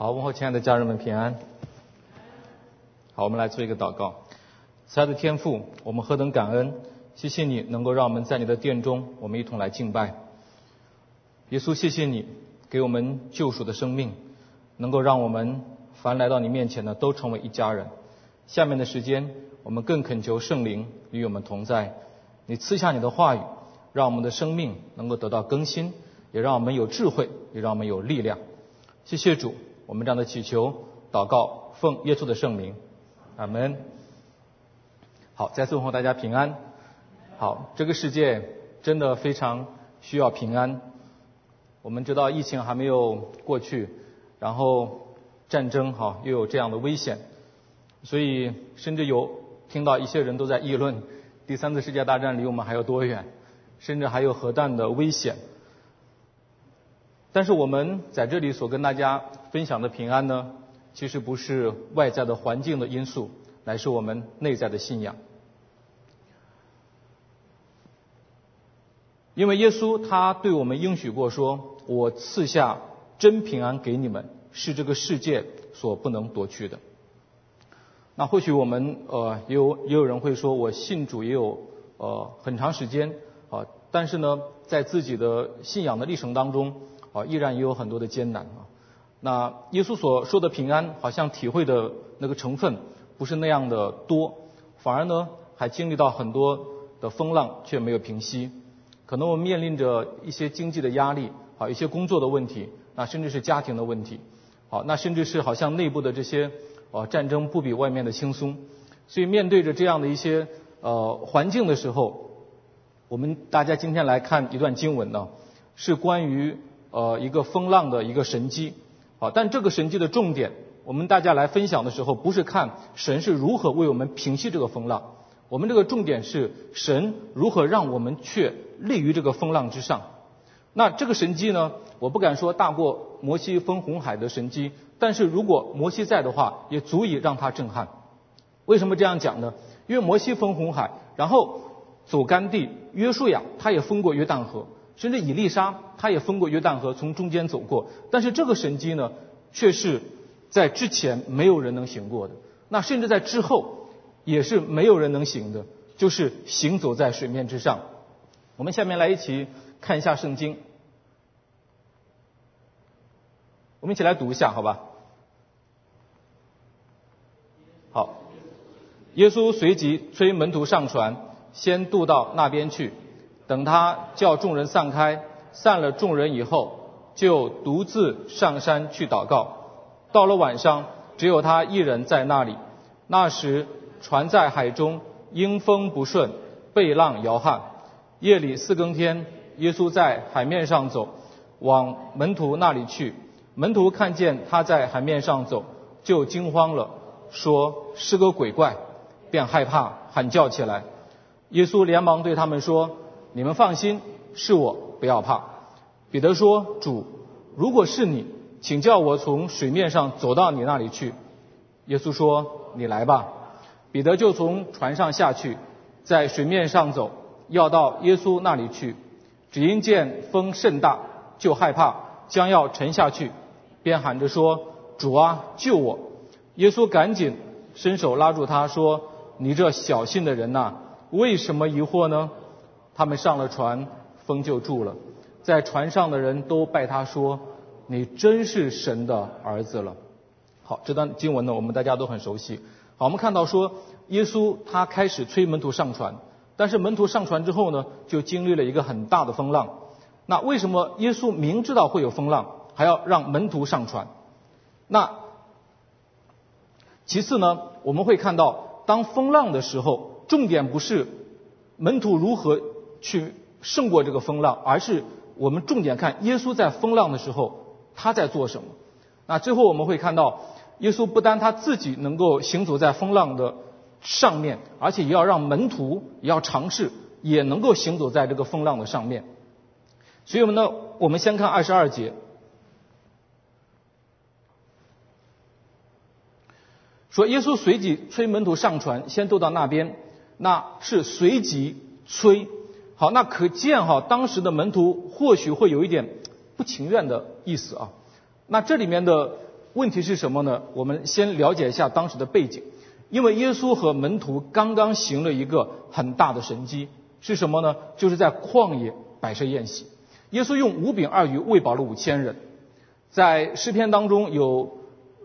好，问候亲爱的家人们平安。好，我们来做一个祷告。慈爱的天父，我们何等感恩，谢谢你能够让我们在你的殿中，我们一同来敬拜。耶稣，谢谢你给我们救赎的生命，能够让我们凡来到你面前的都成为一家人。下面的时间，我们更恳求圣灵与我们同在，你赐下你的话语，让我们的生命能够得到更新，也让我们有智慧，也让我们有力量。谢谢主。我们这样的祈求、祷告，奉耶稣的圣名，阿门。好，再次问候大家平安。好，这个世界真的非常需要平安。我们知道疫情还没有过去，然后战争哈又有这样的危险，所以甚至有听到一些人都在议论，第三次世界大战离我们还有多远，甚至还有核弹的危险。但是我们在这里所跟大家分享的平安呢，其实不是外在的环境的因素，乃是我们内在的信仰。因为耶稣他对我们应许过说：“我赐下真平安给你们，是这个世界所不能夺去的。”那或许我们呃也有也有人会说，我信主也有呃很长时间啊，但是呢，在自己的信仰的历程当中。啊，依然也有很多的艰难啊。那耶稣所说的平安，好像体会的那个成分不是那样的多，反而呢还经历到很多的风浪，却没有平息。可能我们面临着一些经济的压力，啊，一些工作的问题，那甚至是家庭的问题，好，那甚至是好像内部的这些啊战争不比外面的轻松。所以面对着这样的一些呃环境的时候，我们大家今天来看一段经文呢，是关于。呃，一个风浪的一个神机，好，但这个神迹的重点，我们大家来分享的时候，不是看神是如何为我们平息这个风浪，我们这个重点是神如何让我们却立于这个风浪之上。那这个神机呢，我不敢说大过摩西分红海的神机，但是如果摩西在的话，也足以让他震撼。为什么这样讲呢？因为摩西分红海，然后走干地，约书亚他也分过约旦河。甚至以利沙，他也分过约旦河，从中间走过。但是这个神迹呢，却是在之前没有人能行过的。那甚至在之后，也是没有人能行的，就是行走在水面之上。我们下面来一起看一下圣经，我们一起来读一下，好吧？好，耶稣随即催门徒上船，先渡到那边去。等他叫众人散开，散了众人以后，就独自上山去祷告。到了晚上，只有他一人在那里。那时船在海中，因风不顺，被浪摇撼。夜里四更天，耶稣在海面上走，往门徒那里去。门徒看见他在海面上走，就惊慌了，说是个鬼怪，便害怕，喊叫起来。耶稣连忙对他们说。你们放心，是我，不要怕。彼得说：“主，如果是你，请叫我从水面上走到你那里去。”耶稣说：“你来吧。”彼得就从船上下去，在水面上走，要到耶稣那里去。只因见风甚大，就害怕，将要沉下去，便喊着说：“主啊，救我！”耶稣赶紧伸手拉住他说：“你这小信的人呐，为什么疑惑呢？”他们上了船，风就住了。在船上的人都拜他说：“你真是神的儿子了。”好，这段经文呢，我们大家都很熟悉。好，我们看到说，耶稣他开始催门徒上船，但是门徒上船之后呢，就经历了一个很大的风浪。那为什么耶稣明知道会有风浪，还要让门徒上船？那其次呢，我们会看到，当风浪的时候，重点不是门徒如何。去胜过这个风浪，而是我们重点看耶稣在风浪的时候他在做什么。那最后我们会看到，耶稣不单他自己能够行走在风浪的上面，而且也要让门徒也要尝试也能够行走在这个风浪的上面。所以我们呢，我们先看二十二节，说耶稣随即催门徒上船，先渡到那边，那是随即催。好，那可见哈，当时的门徒或许会有一点不情愿的意思啊。那这里面的问题是什么呢？我们先了解一下当时的背景，因为耶稣和门徒刚刚行了一个很大的神迹，是什么呢？就是在旷野摆设宴席。耶稣用五饼二鱼喂饱了五千人。在诗篇当中有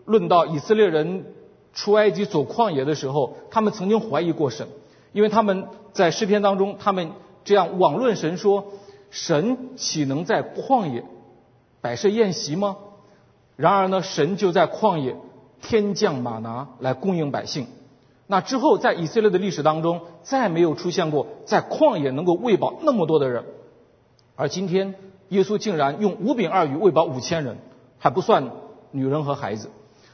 论到以色列人出埃及走旷野的时候，他们曾经怀疑过神，因为他们在诗篇当中，他们这样妄论神说：“神岂能在旷野摆设宴席吗？”然而呢，神就在旷野天降马拿来供应百姓。那之后，在以色列的历史当中，再没有出现过在旷野能够喂饱那么多的人。而今天，耶稣竟然用五饼二鱼喂饱五千人，还不算女人和孩子。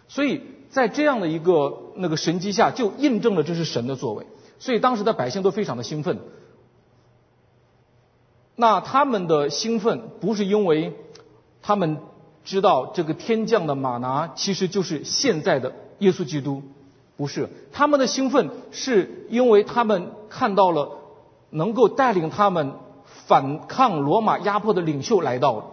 所以在这样的一个那个神迹下，就印证了这是神的作为。所以当时的百姓都非常的兴奋。那他们的兴奋不是因为他们。知道这个天降的马拿其实就是现在的耶稣基督，不是他们的兴奋，是因为他们看到了能够带领他们反抗罗马压迫的领袖来到了，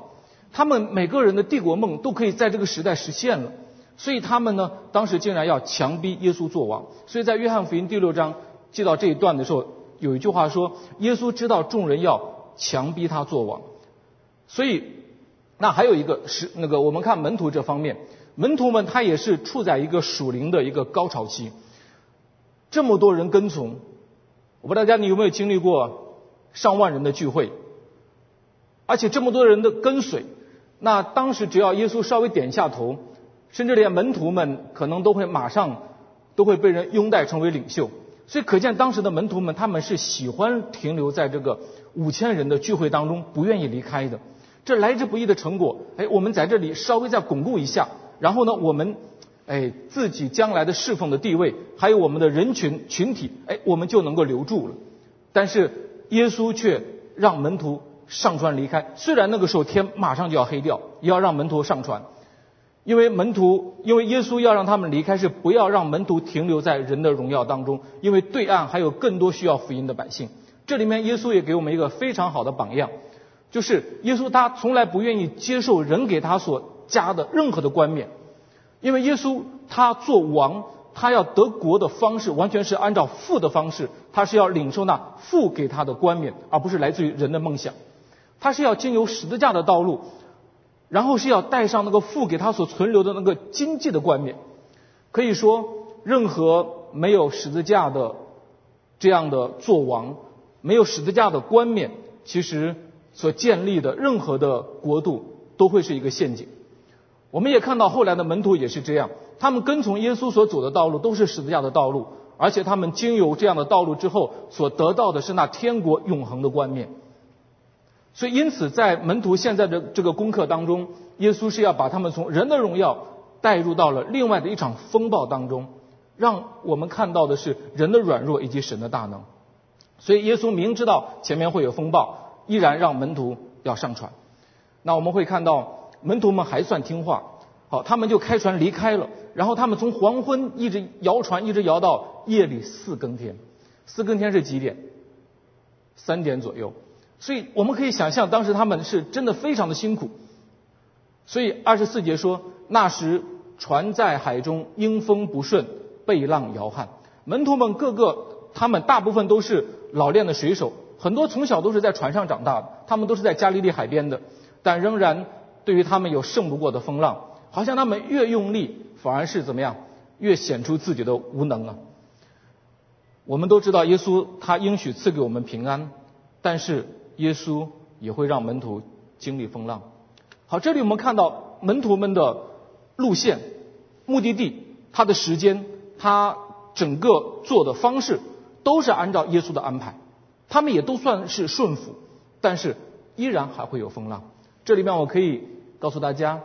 他们每个人的帝国梦都可以在这个时代实现了，所以他们呢，当时竟然要强逼耶稣做王。所以在约翰福音第六章记到这一段的时候，有一句话说：耶稣知道众人要强逼他做王，所以。那还有一个是那个，我们看门徒这方面，门徒们他也是处在一个属灵的一个高潮期，这么多人跟从，我不知道大家你有没有经历过上万人的聚会，而且这么多人的跟随，那当时只要耶稣稍微点一下头，甚至连门徒们可能都会马上都会被人拥戴成为领袖，所以可见当时的门徒们他们是喜欢停留在这个五千人的聚会当中，不愿意离开的。这来之不易的成果，哎，我们在这里稍微再巩固一下，然后呢，我们，哎，自己将来的侍奉的地位，还有我们的人群群体，哎，我们就能够留住了。但是耶稣却让门徒上船离开，虽然那个时候天马上就要黑掉，也要让门徒上船，因为门徒，因为耶稣要让他们离开，是不要让门徒停留在人的荣耀当中，因为对岸还有更多需要福音的百姓。这里面耶稣也给我们一个非常好的榜样。就是耶稣，他从来不愿意接受人给他所加的任何的冠冕，因为耶稣他做王，他要得国的方式完全是按照父的方式，他是要领受那父给他的冠冕，而不是来自于人的梦想。他是要经由十字架的道路，然后是要带上那个父给他所存留的那个经济的冠冕。可以说，任何没有十字架的这样的做王，没有十字架的冠冕，其实。所建立的任何的国度都会是一个陷阱。我们也看到后来的门徒也是这样，他们跟从耶稣所走的道路都是十字架的道路，而且他们经由这样的道路之后，所得到的是那天国永恒的冠冕。所以，因此在门徒现在的这个功课当中，耶稣是要把他们从人的荣耀带入到了另外的一场风暴当中，让我们看到的是人的软弱以及神的大能。所以，耶稣明知道前面会有风暴。依然让门徒要上船，那我们会看到门徒们还算听话，好，他们就开船离开了。然后他们从黄昏一直摇船，一直摇到夜里四更天。四更天是几点？三点左右。所以我们可以想象，当时他们是真的非常的辛苦。所以二十四节说，那时船在海中，阴风不顺，被浪摇撼。门徒们个个，他们大部分都是老练的水手。很多从小都是在船上长大的，他们都是在加利利海边的，但仍然对于他们有胜不过的风浪，好像他们越用力，反而是怎么样，越显出自己的无能啊。我们都知道耶稣他应许赐给我们平安，但是耶稣也会让门徒经历风浪。好，这里我们看到门徒们的路线、目的地、他的时间、他整个做的方式，都是按照耶稣的安排。他们也都算是顺服，但是依然还会有风浪。这里面我可以告诉大家，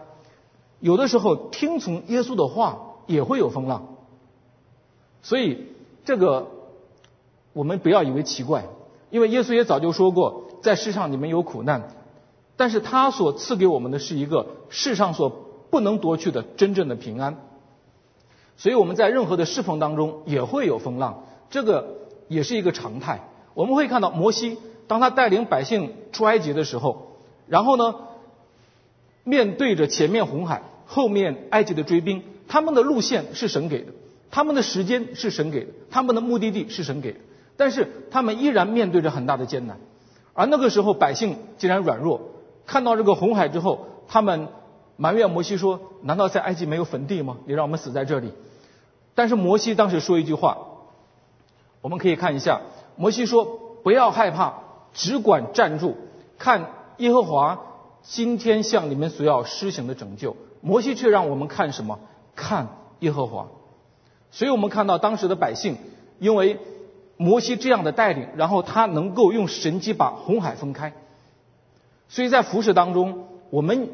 有的时候听从耶稣的话也会有风浪。所以这个我们不要以为奇怪，因为耶稣也早就说过，在世上你们有苦难，但是他所赐给我们的是一个世上所不能夺去的真正的平安。所以我们在任何的侍奉当中也会有风浪，这个也是一个常态。我们会看到摩西，当他带领百姓出埃及的时候，然后呢，面对着前面红海，后面埃及的追兵，他们的路线是神给的，他们的时间是神给的，他们的目的地是神给的，但是他们依然面对着很大的艰难。而那个时候百姓竟然软弱，看到这个红海之后，他们埋怨摩西说：“难道在埃及没有坟地吗？你让我们死在这里？”但是摩西当时说一句话，我们可以看一下，摩西说：“不要害怕，只管站住，看耶和华今天向你们所要施行的拯救。”摩西却让我们看什么？看耶和华。所以我们看到当时的百姓，因为摩西这样的带领，然后他能够用神迹把红海分开。所以在服饰当中，我们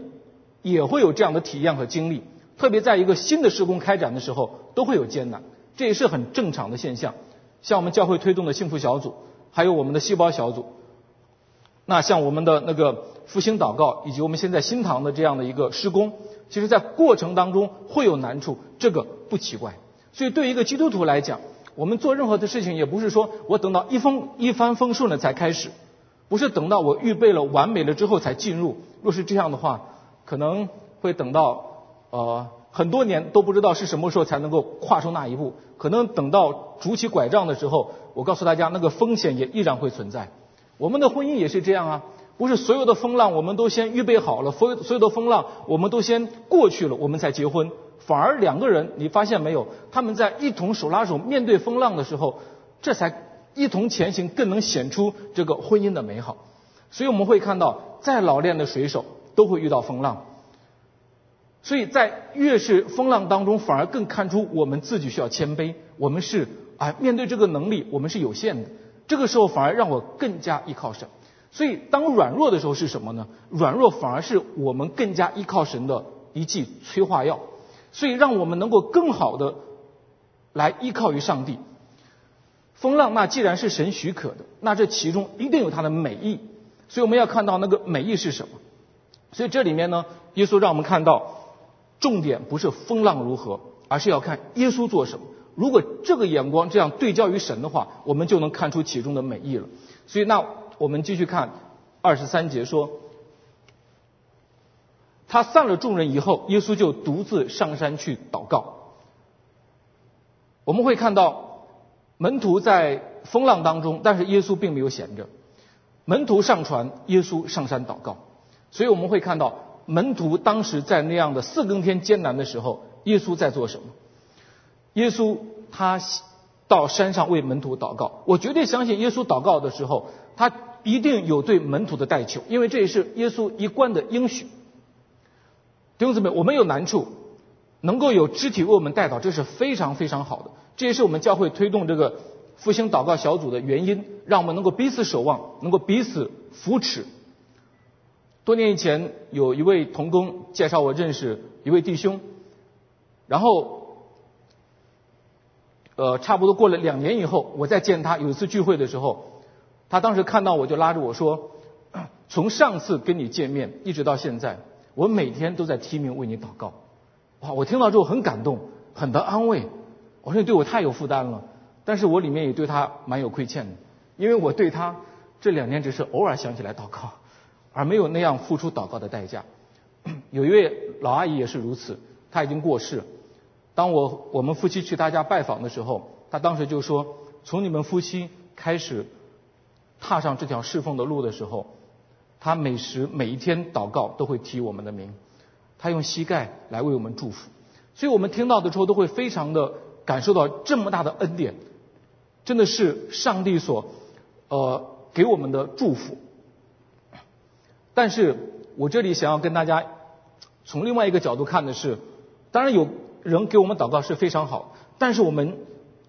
也会有这样的体验和经历。特别在一个新的施工开展的时候，都会有艰难，这也是很正常的现象。像我们教会推动的幸福小组，还有我们的细胞小组，那像我们的那个复兴祷告，以及我们现在新堂的这样的一个施工，其实在过程当中会有难处，这个不奇怪。所以对于一个基督徒来讲，我们做任何的事情，也不是说我等到一风一帆风顺了才开始，不是等到我预备了完美了之后才进入。若是这样的话，可能会等到。呃，很多年都不知道是什么时候才能够跨出那一步，可能等到拄起拐杖的时候，我告诉大家，那个风险也依然会存在。我们的婚姻也是这样啊，不是所有的风浪我们都先预备好了，所有所有的风浪我们都先过去了，我们才结婚。反而两个人，你发现没有，他们在一同手拉手面对风浪的时候，这才一同前行，更能显出这个婚姻的美好。所以我们会看到，再老练的水手都会遇到风浪。所以在越是风浪当中，反而更看出我们自己需要谦卑。我们是啊，面对这个能力，我们是有限的。这个时候反而让我更加依靠神。所以当软弱的时候是什么呢？软弱反而是我们更加依靠神的一剂催化药。所以让我们能够更好的来依靠于上帝。风浪那既然是神许可的，那这其中一定有它的美意。所以我们要看到那个美意是什么。所以这里面呢，耶稣让我们看到。重点不是风浪如何，而是要看耶稣做什么。如果这个眼光这样对焦于神的话，我们就能看出其中的美意了。所以，那我们继续看二十三节说，他散了众人以后，耶稣就独自上山去祷告。我们会看到门徒在风浪当中，但是耶稣并没有闲着。门徒上船，耶稣上山祷告。所以我们会看到。门徒当时在那样的四更天艰难的时候，耶稣在做什么？耶稣他到山上为门徒祷告。我绝对相信耶稣祷告的时候，他一定有对门徒的代求，因为这也是耶稣一贯的应许。弟兄姊妹，我们有难处，能够有肢体为我们带导，这是非常非常好的。这也是我们教会推动这个复兴祷告小组的原因，让我们能够彼此守望，能够彼此扶持。多年以前，有一位童工介绍我认识一位弟兄，然后，呃，差不多过了两年以后，我再见他，有一次聚会的时候，他当时看到我就拉着我说：“ 从上次跟你见面一直到现在，我每天都在提名为你祷告。”哇！我听到之后很感动，很得安慰。我说你对我太有负担了，但是我里面也对他蛮有亏欠的，因为我对他这两年只是偶尔想起来祷告。而没有那样付出祷告的代价。有一位老阿姨也是如此，她已经过世。当我我们夫妻去她家拜访的时候，她当时就说：从你们夫妻开始踏上这条侍奉的路的时候，他每时每一天祷告都会提我们的名，他用膝盖来为我们祝福。所以我们听到的时候都会非常的感受到这么大的恩典，真的是上帝所呃给我们的祝福。但是我这里想要跟大家从另外一个角度看的是，当然有人给我们祷告是非常好，但是我们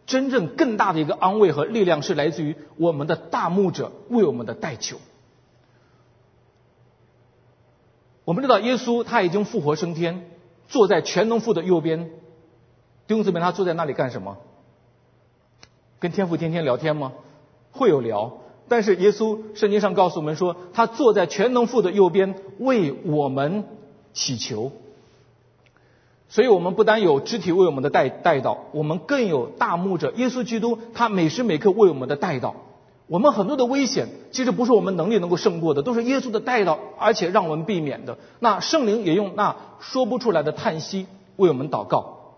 真正更大的一个安慰和力量是来自于我们的大牧者为我们的代求。我们知道耶稣他已经复活升天，坐在全能父的右边。弟兄姊妹，他坐在那里干什么？跟天父天天聊天吗？会有聊。但是耶稣圣经上告诉我们说，他坐在全能父的右边为我们祈求。所以我们不单有肢体为我们的带带到，我们更有大牧者耶稣基督，他每时每刻为我们的带到。我们很多的危险，其实不是我们能力能够胜过的，都是耶稣的带到，而且让我们避免的。那圣灵也用那说不出来的叹息为我们祷告。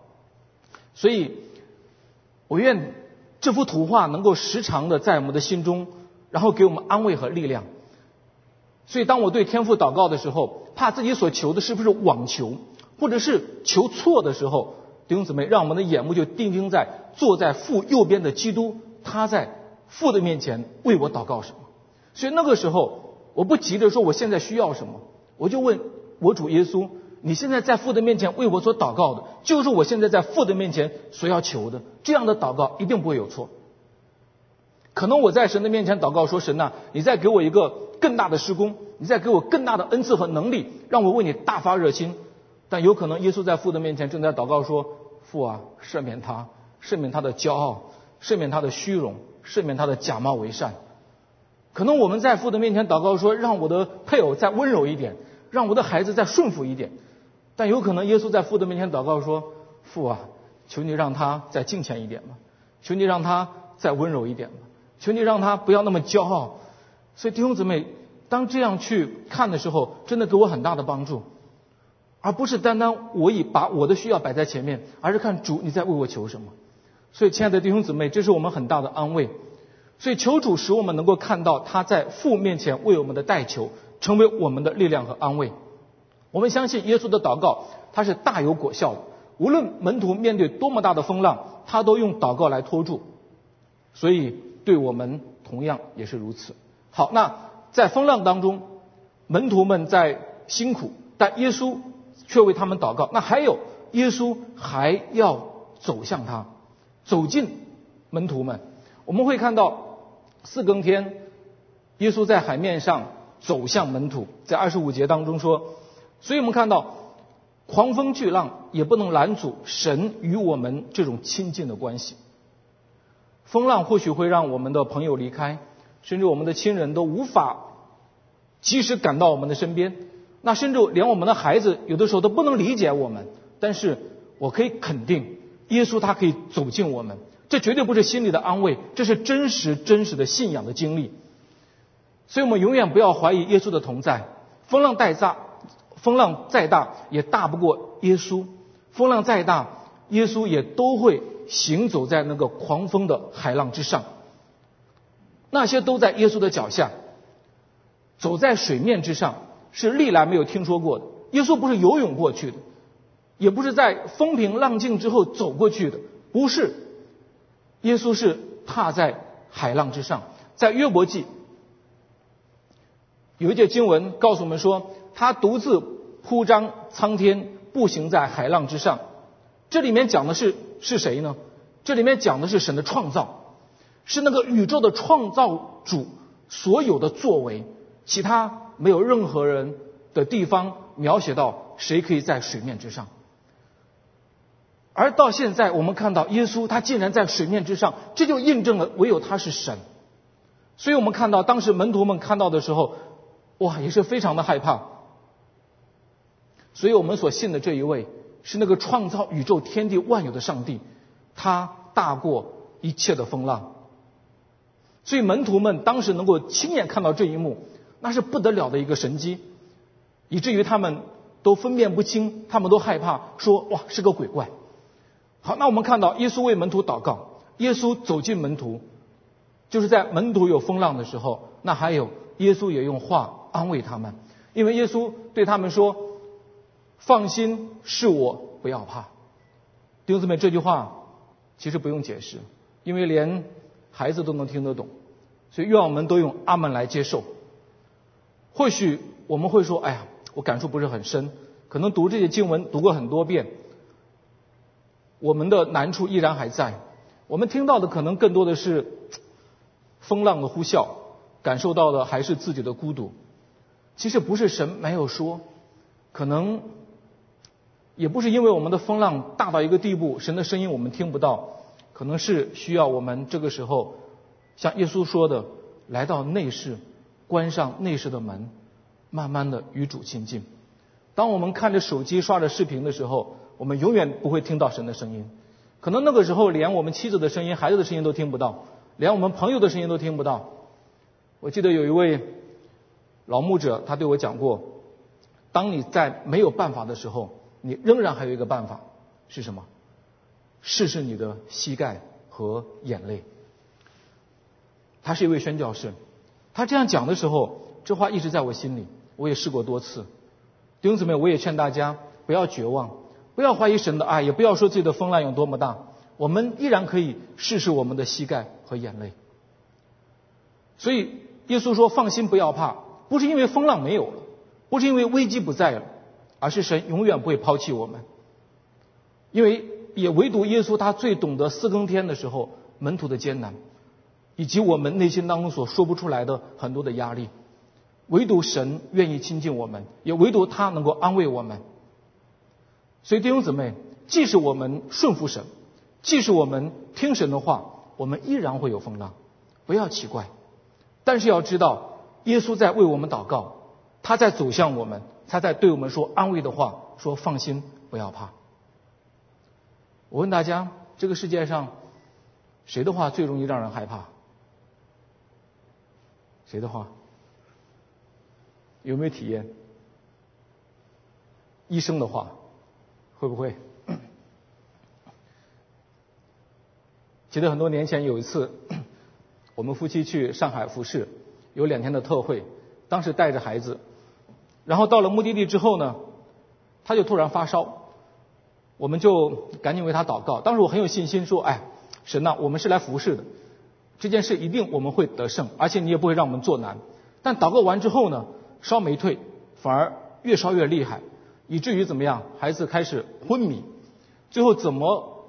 所以，我愿这幅图画能够时常的在我们的心中，然后给我们安慰和力量。所以，当我对天父祷告的时候，怕自己所求的是不是妄求，或者是求错的时候，弟兄姊妹，让我们的眼目就定睛在坐在父右边的基督，他在。父的面前为我祷告什么？所以那个时候，我不急着说我现在需要什么，我就问我主耶稣：你现在在父的面前为我所祷告的，就是我现在在父的面前所要求的。这样的祷告一定不会有错。可能我在神的面前祷告说：神呐，你再给我一个更大的施工，你再给我更大的恩赐和能力，让我为你大发热心。但有可能耶稣在父的面前正在祷告说：父啊，赦免他，赦免他的骄傲，赦免他的虚荣。赦免他的假冒为善，可能我们在父的面前祷告说，让我的配偶再温柔一点，让我的孩子再顺服一点。但有可能耶稣在父的面前祷告说，父啊，求你让他再敬虔一点吧，求你让他再温柔一点吧，求你让他不要那么骄傲。所以弟兄姊妹，当这样去看的时候，真的给我很大的帮助，而不是单单我以把我的需要摆在前面，而是看主你在为我求什么。所以，亲爱的弟兄姊妹，这是我们很大的安慰。所以，求主使我们能够看到他在父面前为我们的代求，成为我们的力量和安慰。我们相信耶稣的祷告，他是大有果效的。无论门徒面对多么大的风浪，他都用祷告来托住。所以，对我们同样也是如此。好，那在风浪当中，门徒们在辛苦，但耶稣却为他们祷告。那还有，耶稣还要走向他。走进门徒们，我们会看到四更天，耶稣在海面上走向门徒，在二十五节当中说，所以我们看到狂风巨浪也不能拦阻神与我们这种亲近的关系。风浪或许会让我们的朋友离开，甚至我们的亲人都无法及时赶到我们的身边，那甚至连我们的孩子有的时候都不能理解我们。但是我可以肯定。耶稣他可以走进我们，这绝对不是心里的安慰，这是真实真实的信仰的经历。所以我们永远不要怀疑耶稣的同在。风浪再大，风浪再大也大不过耶稣；风浪再大，耶稣也都会行走在那个狂风的海浪之上。那些都在耶稣的脚下，走在水面之上，是历来没有听说过的。耶稣不是游泳过去的。也不是在风平浪静之后走过去的，不是。耶稣是踏在海浪之上，在约伯记有一节经文告诉我们说，他独自铺张苍天，步行在海浪之上。这里面讲的是是谁呢？这里面讲的是神的创造，是那个宇宙的创造主所有的作为，其他没有任何人的地方描写到谁可以在水面之上。而到现在，我们看到耶稣他竟然在水面之上，这就印证了唯有他是神。所以我们看到当时门徒们看到的时候，哇，也是非常的害怕。所以我们所信的这一位是那个创造宇宙天地万有的上帝，他大过一切的风浪。所以门徒们当时能够亲眼看到这一幕，那是不得了的一个神迹，以至于他们都分辨不清，他们都害怕，说哇是个鬼怪。好，那我们看到耶稣为门徒祷告，耶稣走进门徒，就是在门徒有风浪的时候，那还有耶稣也用话安慰他们，因为耶稣对他们说：“放心，是我，不要怕。”弟兄姊妹，这句话其实不用解释，因为连孩子都能听得懂，所以愿我们都用阿门来接受。或许我们会说：“哎呀，我感触不是很深，可能读这些经文读过很多遍。”我们的难处依然还在，我们听到的可能更多的是风浪的呼啸，感受到的还是自己的孤独。其实不是神没有说，可能也不是因为我们的风浪大到一个地步，神的声音我们听不到，可能是需要我们这个时候像耶稣说的，来到内室，关上内室的门，慢慢的与主亲近。当我们看着手机刷着视频的时候。我们永远不会听到神的声音，可能那个时候连我们妻子的声音、孩子的声音都听不到，连我们朋友的声音都听不到。我记得有一位老牧者，他对我讲过，当你在没有办法的时候，你仍然还有一个办法是什么？试试你的膝盖和眼泪。他是一位宣教士，他这样讲的时候，这话一直在我心里。我也试过多次。弟兄姊妹，我也劝大家不要绝望，不要怀疑神的爱，也不要说自己的风浪有多么大。我们依然可以试试我们的膝盖和眼泪。所以耶稣说：“放心，不要怕，不是因为风浪没有了，不是因为危机不在了，而是神永远不会抛弃我们。因为也唯独耶稣他最懂得四更天的时候门徒的艰难。”以及我们内心当中所说不出来的很多的压力，唯独神愿意亲近我们，也唯独他能够安慰我们。所以弟兄姊妹，即使我们顺服神，即使我们听神的话，我们依然会有风浪，不要奇怪。但是要知道，耶稣在为我们祷告，他在走向我们，他在对我们说安慰的话，说放心，不要怕。我问大家，这个世界上谁的话最容易让人害怕？谁的话？有没有体验？医生的话，会不会？记得很多年前有一次，我们夫妻去上海服侍，有两天的特会，当时带着孩子，然后到了目的地之后呢，他就突然发烧，我们就赶紧为他祷告。当时我很有信心说：“哎，神呐，我们是来服侍的。”这件事一定我们会得胜，而且你也不会让我们做难。但祷告完之后呢，烧没退，反而越烧越厉害，以至于怎么样？孩子开始昏迷，最后怎么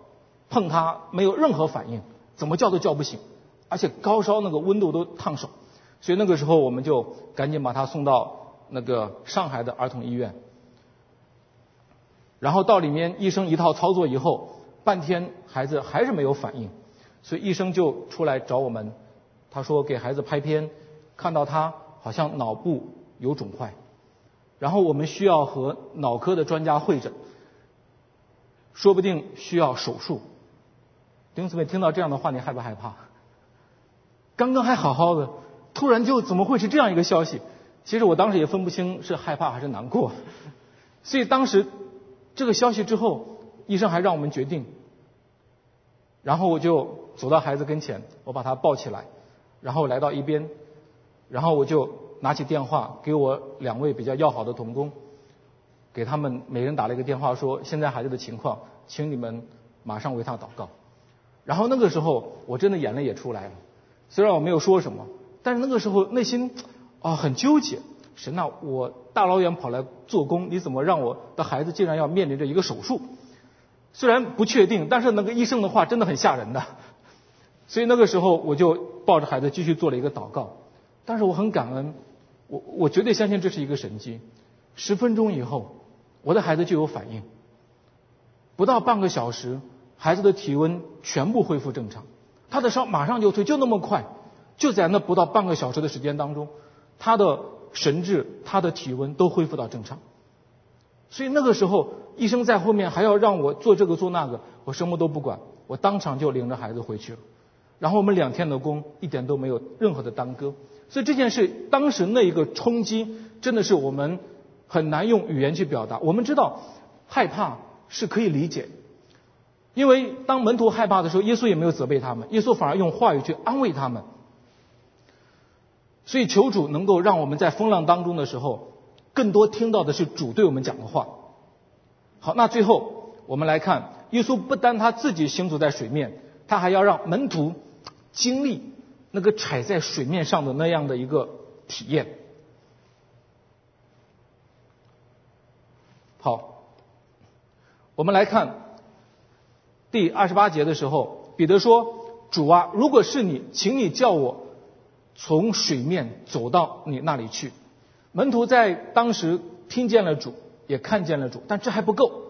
碰他没有任何反应，怎么叫都叫不醒，而且高烧那个温度都烫手。所以那个时候我们就赶紧把他送到那个上海的儿童医院，然后到里面医生一套操作以后，半天孩子还是没有反应。所以医生就出来找我们，他说给孩子拍片，看到他好像脑部有肿块，然后我们需要和脑科的专家会诊，说不定需要手术。弟兄姊妹听到这样的话，你害不害怕？刚刚还好好的，突然就怎么会是这样一个消息？其实我当时也分不清是害怕还是难过。所以当时这个消息之后，医生还让我们决定。然后我就走到孩子跟前，我把他抱起来，然后来到一边，然后我就拿起电话给我两位比较要好的同工，给他们每人打了一个电话，说现在孩子的情况，请你们马上为他祷告。然后那个时候我真的眼泪也出来了，虽然我没有说什么，但是那个时候内心啊很纠结，神呐，我大老远跑来做工，你怎么让我的孩子竟然要面临着一个手术？虽然不确定，但是那个医生的话真的很吓人的，所以那个时候我就抱着孩子继续做了一个祷告。但是我很感恩，我我绝对相信这是一个神迹。十分钟以后，我的孩子就有反应，不到半个小时，孩子的体温全部恢复正常，他的烧马上就退，就那么快，就在那不到半个小时的时间当中，他的神志、他的体温都恢复到正常。所以那个时候。医生在后面还要让我做这个做那个，我什么都不管，我当场就领着孩子回去了。然后我们两天的工一点都没有任何的耽搁。所以这件事当时那一个冲击，真的是我们很难用语言去表达。我们知道害怕是可以理解，因为当门徒害怕的时候，耶稣也没有责备他们，耶稣反而用话语去安慰他们。所以求主能够让我们在风浪当中的时候，更多听到的是主对我们讲的话。好，那最后我们来看，耶稣不单他自己行走在水面，他还要让门徒经历那个踩在水面上的那样的一个体验。好，我们来看第二十八节的时候，彼得说：“主啊，如果是你，请你叫我从水面走到你那里去。”门徒在当时听见了主。也看见了主，但这还不够。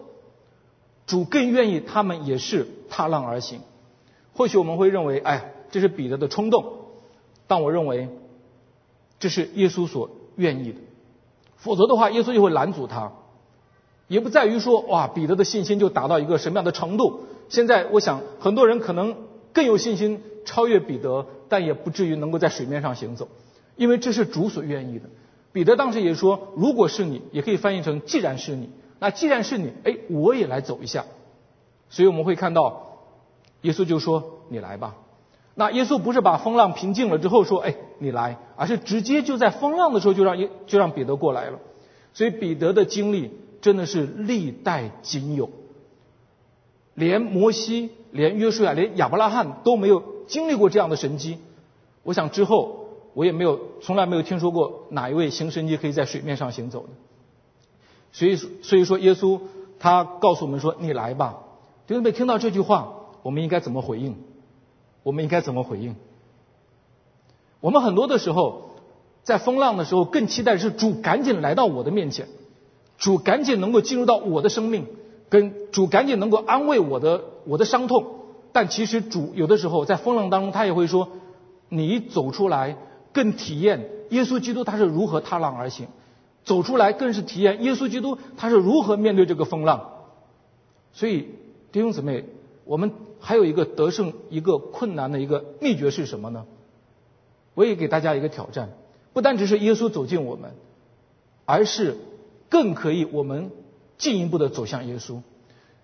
主更愿意他们也是踏浪而行。或许我们会认为，哎，这是彼得的冲动，但我认为这是耶稣所愿意的。否则的话，耶稣就会拦阻他。也不在于说，哇，彼得的信心就达到一个什么样的程度。现在我想，很多人可能更有信心超越彼得，但也不至于能够在水面上行走。因为这是主所愿意的。彼得当时也说，如果是你，也可以翻译成既然是你，那既然是你，哎，我也来走一下。所以我们会看到，耶稣就说：“你来吧。”那耶稣不是把风浪平静了之后说：“哎，你来”，而是直接就在风浪的时候就让耶就让彼得过来了。所以彼得的经历真的是历代仅有，连摩西、连约书亚、连亚伯拉罕都没有经历过这样的神迹。我想之后我也没有从来没有听说过哪一位行神迹可以在水面上行走的。所以所以说耶稣他告诉我们说：“你来吧。”弟兄们听到这句话，我们应该怎么回应？我们应该怎么回应？我们很多的时候，在风浪的时候，更期待是主赶紧来到我的面前，主赶紧能够进入到我的生命，跟主赶紧能够安慰我的我的伤痛。但其实主有的时候在风浪当中，他也会说：“你走出来，更体验耶稣基督他是如何踏浪而行，走出来更是体验耶稣基督他是如何面对这个风浪。”所以弟兄姊妹。我们还有一个得胜一个困难的一个秘诀是什么呢？我也给大家一个挑战，不单只是耶稣走进我们，而是更可以我们进一步的走向耶稣。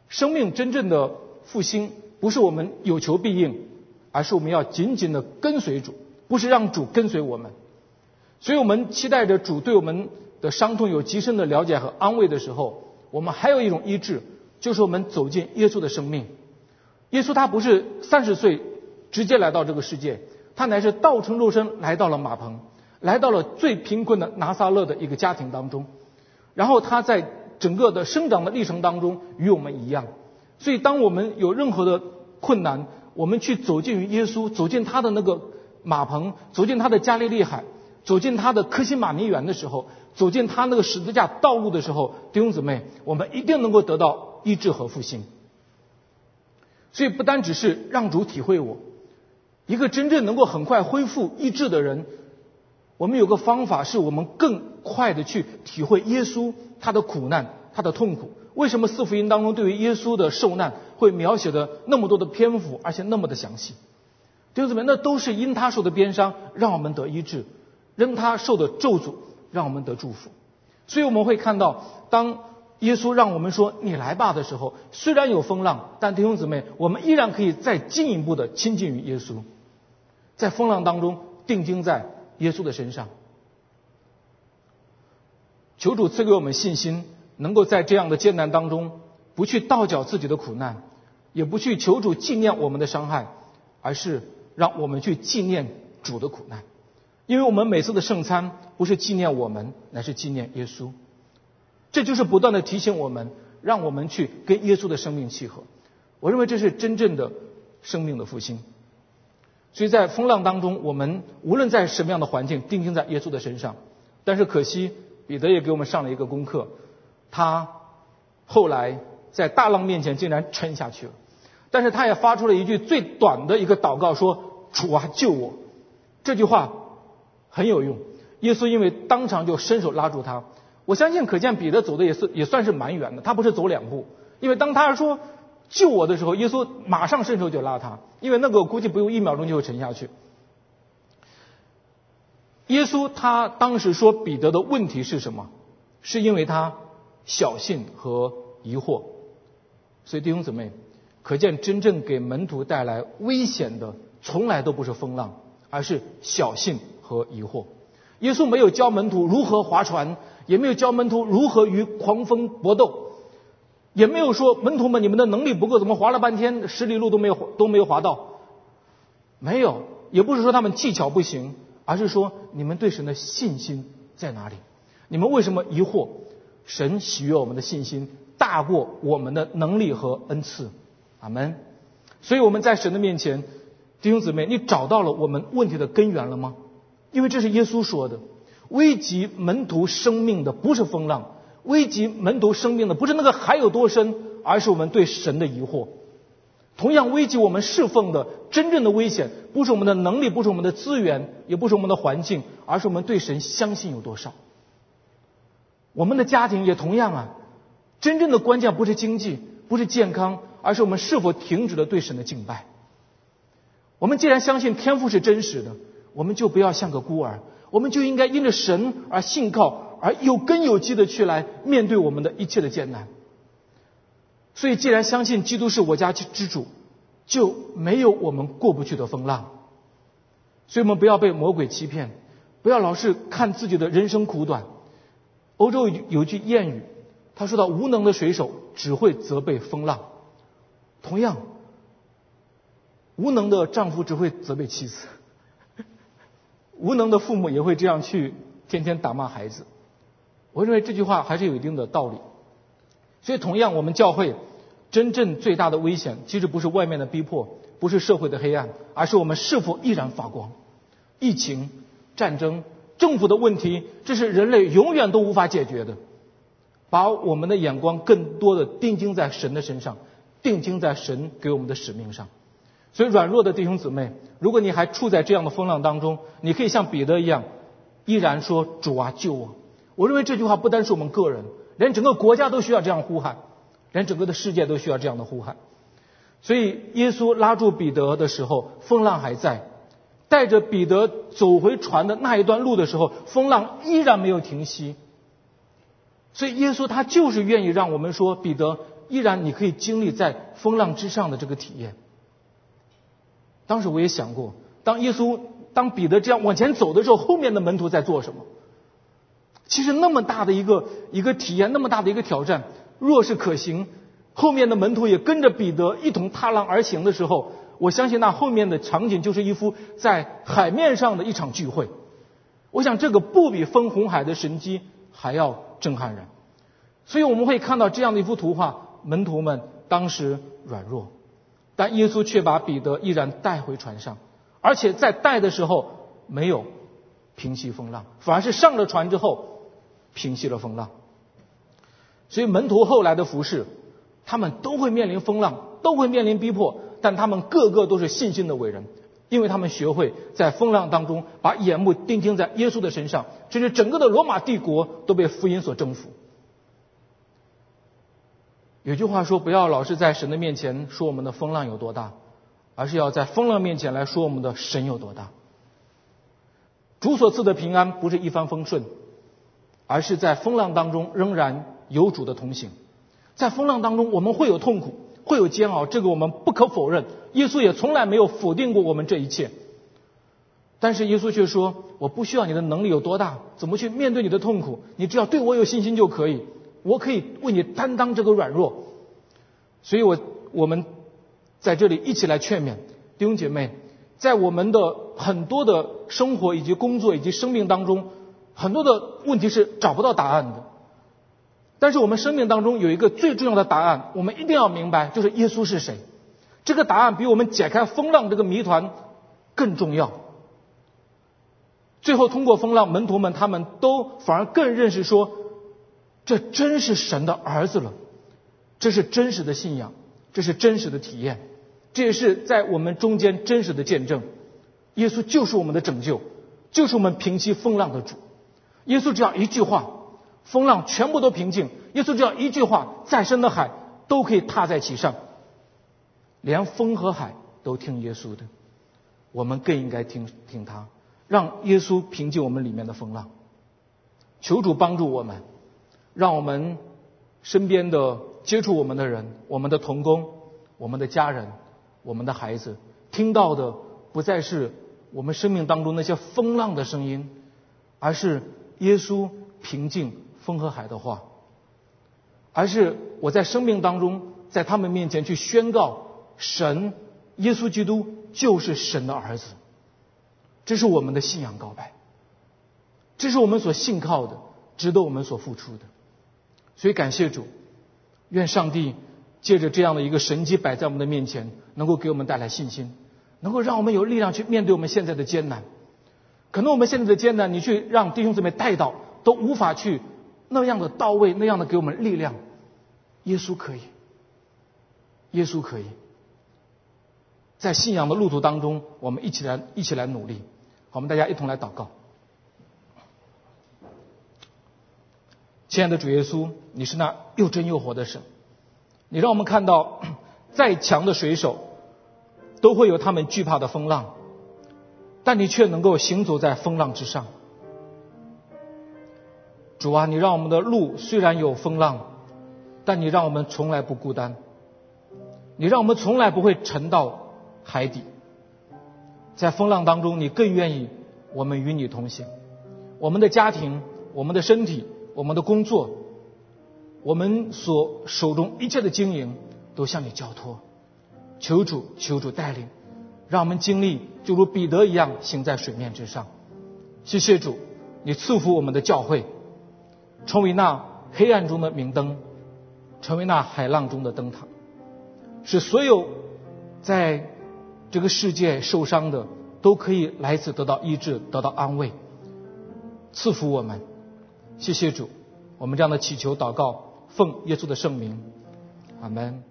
生命真正的复兴不是我们有求必应，而是我们要紧紧的跟随主，不是让主跟随我们。所以我们期待着主对我们的伤痛有极深的了解和安慰的时候，我们还有一种医治，就是我们走进耶稣的生命。耶稣他不是三十岁直接来到这个世界，他乃是道成肉身来到了马棚，来到了最贫困的拿撒勒的一个家庭当中，然后他在整个的生长的历程当中与我们一样，所以当我们有任何的困难，我们去走进于耶稣，走进他的那个马棚，走进他的加利利海，走进他的科西玛尼园的时候，走进他那个十字架道路的时候，弟兄姊妹，我们一定能够得到医治和复兴。所以不单只是让主体会我，一个真正能够很快恢复意志的人，我们有个方法，是我们更快的去体会耶稣他的苦难、他的痛苦。为什么四福音当中对于耶稣的受难会描写的那么多的篇幅，而且那么的详细？弟兄姊妹，那都是因他受的鞭伤，让我们得医治；因他受的咒诅，让我们得祝福。所以我们会看到，当。耶稣让我们说“你来吧”的时候，虽然有风浪，但弟兄姊妹，我们依然可以再进一步的亲近于耶稣，在风浪当中定睛在耶稣的身上。求主赐给我们信心，能够在这样的艰难当中，不去倒搅自己的苦难，也不去求主纪念我们的伤害，而是让我们去纪念主的苦难，因为我们每次的圣餐不是纪念我们，乃是纪念耶稣。这就是不断的提醒我们，让我们去跟耶稣的生命契合。我认为这是真正的生命的复兴。所以在风浪当中，我们无论在什么样的环境，定睛在耶稣的身上。但是可惜，彼得也给我们上了一个功课，他后来在大浪面前竟然沉下去了。但是他也发出了一句最短的一个祷告，说：“主啊，救我！”这句话很有用。耶稣因为当场就伸手拉住他。我相信，可见彼得走的也是也算是蛮远的。他不是走两步，因为当他说救我的时候，耶稣马上伸手就拉他，因为那个估计不用一秒钟就会沉下去。耶稣他当时说彼得的问题是什么？是因为他小信和疑惑。所以弟兄姊妹，可见真正给门徒带来危险的，从来都不是风浪，而是小信和疑惑。耶稣没有教门徒如何划船。也没有教门徒如何与狂风搏斗，也没有说门徒们你们的能力不够，怎么划了半天十里路都没有都没有划到，没有，也不是说他们技巧不行，而是说你们对神的信心在哪里？你们为什么疑惑？神喜悦我们的信心大过我们的能力和恩赐，阿门。所以我们在神的面前，弟兄姊妹，你找到了我们问题的根源了吗？因为这是耶稣说的。危及门徒生命的不是风浪，危及门徒生命的不是那个海有多深，而是我们对神的疑惑。同样危及我们侍奉的真正的危险，不是我们的能力，不是我们的资源，也不是我们的环境，而是我们对神相信有多少。我们的家庭也同样啊，真正的关键不是经济，不是健康，而是我们是否停止了对神的敬拜。我们既然相信天赋是真实的，我们就不要像个孤儿。我们就应该因着神而信靠，而有根有基的去来面对我们的一切的艰难。所以，既然相信基督是我家之主，就没有我们过不去的风浪。所以我们不要被魔鬼欺骗，不要老是看自己的人生苦短。欧洲有句谚语，他说到：“无能的水手只会责备风浪。”同样，无能的丈夫只会责备妻子。无能的父母也会这样去天天打骂孩子，我认为这句话还是有一定的道理。所以，同样，我们教会真正最大的危险，其实不是外面的逼迫，不是社会的黑暗，而是我们是否依然发光。疫情、战争、政府的问题，这是人类永远都无法解决的。把我们的眼光更多的定睛在神的身上，定睛在神给我们的使命上。所以，软弱的弟兄姊妹，如果你还处在这样的风浪当中，你可以像彼得一样，依然说：“主啊，救我！”我认为这句话不单是我们个人，连整个国家都需要这样呼喊，连整个的世界都需要这样的呼喊。所以，耶稣拉住彼得的时候，风浪还在；带着彼得走回船的那一段路的时候，风浪依然没有停息。所以，耶稣他就是愿意让我们说：“彼得，依然你可以经历在风浪之上的这个体验。”当时我也想过，当耶稣、当彼得这样往前走的时候，后面的门徒在做什么？其实那么大的一个一个体验，那么大的一个挑战，若是可行，后面的门徒也跟着彼得一同踏浪而行的时候，我相信那后面的场景就是一幅在海面上的一场聚会。我想这个不比分红海的神迹还要震撼人。所以我们会看到这样的一幅图画：门徒们当时软弱。但耶稣却把彼得依然带回船上，而且在带的时候没有平息风浪，反而是上了船之后平息了风浪。所以门徒后来的服侍，他们都会面临风浪，都会面临逼迫，但他们个个都是信心的伟人，因为他们学会在风浪当中把眼目定睛在耶稣的身上，甚至整个的罗马帝国都被福音所征服。有句话说：“不要老是在神的面前说我们的风浪有多大，而是要在风浪面前来说我们的神有多大。”主所赐的平安不是一帆风顺，而是在风浪当中仍然有主的同行。在风浪当中，我们会有痛苦，会有煎熬，这个我们不可否认。耶稣也从来没有否定过我们这一切。但是耶稣却说：“我不需要你的能力有多大，怎么去面对你的痛苦，你只要对我有信心就可以。”我可以为你担当这个软弱，所以我我们在这里一起来劝勉弟兄姐妹，在我们的很多的生活以及工作以及生命当中，很多的问题是找不到答案的。但是我们生命当中有一个最重要的答案，我们一定要明白，就是耶稣是谁。这个答案比我们解开风浪这个谜团更重要。最后通过风浪，门徒们他们都反而更认识说。这真是神的儿子了，这是真实的信仰，这是真实的体验，这也是在我们中间真实的见证。耶稣就是我们的拯救，就是我们平息风浪的主。耶稣只要一句话，风浪全部都平静；耶稣只要一句话，再深的海都可以踏在其上。连风和海都听耶稣的，我们更应该听听他，让耶稣平静我们里面的风浪。求主帮助我们。让我们身边的接触我们的人，我们的同工、我们的家人、我们的孩子，听到的不再是我们生命当中那些风浪的声音，而是耶稣平静风和海的话，而是我在生命当中在他们面前去宣告神耶稣基督就是神的儿子，这是我们的信仰告白，这是我们所信靠的，值得我们所付出的。所以感谢主，愿上帝借着这样的一个神迹摆在我们的面前，能够给我们带来信心，能够让我们有力量去面对我们现在的艰难。可能我们现在的艰难，你去让弟兄姊妹带到，都无法去那样的到位，那样的给我们力量。耶稣可以，耶稣可以，在信仰的路途当中，我们一起来，一起来努力。我们大家一同来祷告。亲爱的主耶稣，你是那又真又活的神，你让我们看到，再强的水手都会有他们惧怕的风浪，但你却能够行走在风浪之上。主啊，你让我们的路虽然有风浪，但你让我们从来不孤单，你让我们从来不会沉到海底。在风浪当中，你更愿意我们与你同行。我们的家庭、我们的身体、我们的工作，我们所手中一切的经营，都向你交托。求主，求主带领，让我们经历就如彼得一样行在水面之上。谢谢主，你赐福我们的教会，成为那黑暗中的明灯，成为那海浪中的灯塔，使所有在这个世界受伤的都可以来此得到医治，得到安慰。赐福我们，谢谢主，我们这样的祈求祷告，奉耶稣的圣名，阿门。